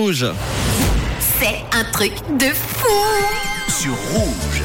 Rouge. C'est un truc de fou sur Rouge.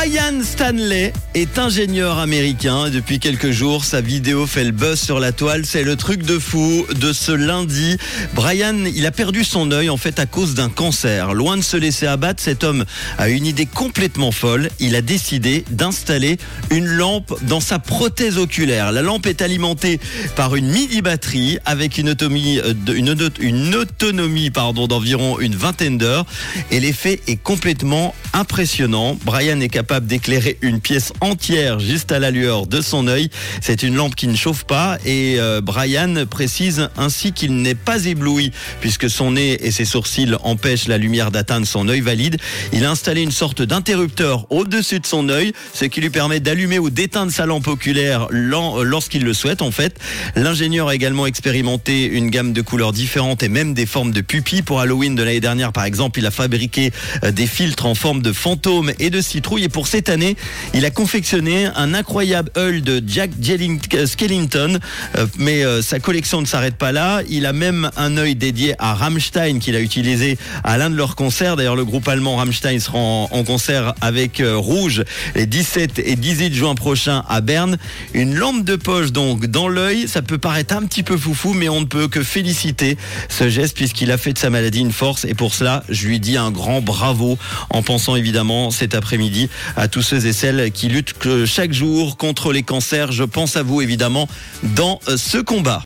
Brian Stanley est ingénieur américain. Depuis quelques jours, sa vidéo fait le buzz sur la toile. C'est le truc de fou de ce lundi. Brian, il a perdu son œil en fait à cause d'un cancer. Loin de se laisser abattre, cet homme a une idée complètement folle. Il a décidé d'installer une lampe dans sa prothèse oculaire. La lampe est alimentée par une mini batterie avec une autonomie, euh, autonomie d'environ une vingtaine d'heures. Et l'effet est complètement impressionnant. Brian est capable d'éclairer une pièce entière juste à la lueur de son œil. C'est une lampe qui ne chauffe pas et euh, Brian précise ainsi qu'il n'est pas ébloui puisque son nez et ses sourcils empêchent la lumière d'atteindre son œil valide. Il a installé une sorte d'interrupteur au-dessus de son œil, ce qui lui permet d'allumer ou d'éteindre sa lampe oculaire lan- lorsqu'il le souhaite en fait. L'ingénieur a également expérimenté une gamme de couleurs différentes et même des formes de pupilles. Pour Halloween de l'année dernière par exemple, il a fabriqué euh, des filtres en forme de fantôme et de citrouille et pour cette année, il a confectionné un incroyable œil de Jack euh, Skellington. Euh, mais euh, sa collection ne s'arrête pas là. Il a même un œil dédié à Rammstein qu'il a utilisé à l'un de leurs concerts. D'ailleurs, le groupe allemand Rammstein sera en, concert avec Rouge les 17 et 18 juin prochains à Berne. Une lampe de poche donc dans l'œil. Ça peut paraître un petit peu foufou, mais on ne peut que féliciter ce geste puisqu'il a fait de sa maladie une force. Et pour cela, je lui dis un grand bravo en pensant évidemment cet après-midi à tous ceux et celles qui luttent que chaque jour contre les cancers. Je pense à vous évidemment dans ce combat.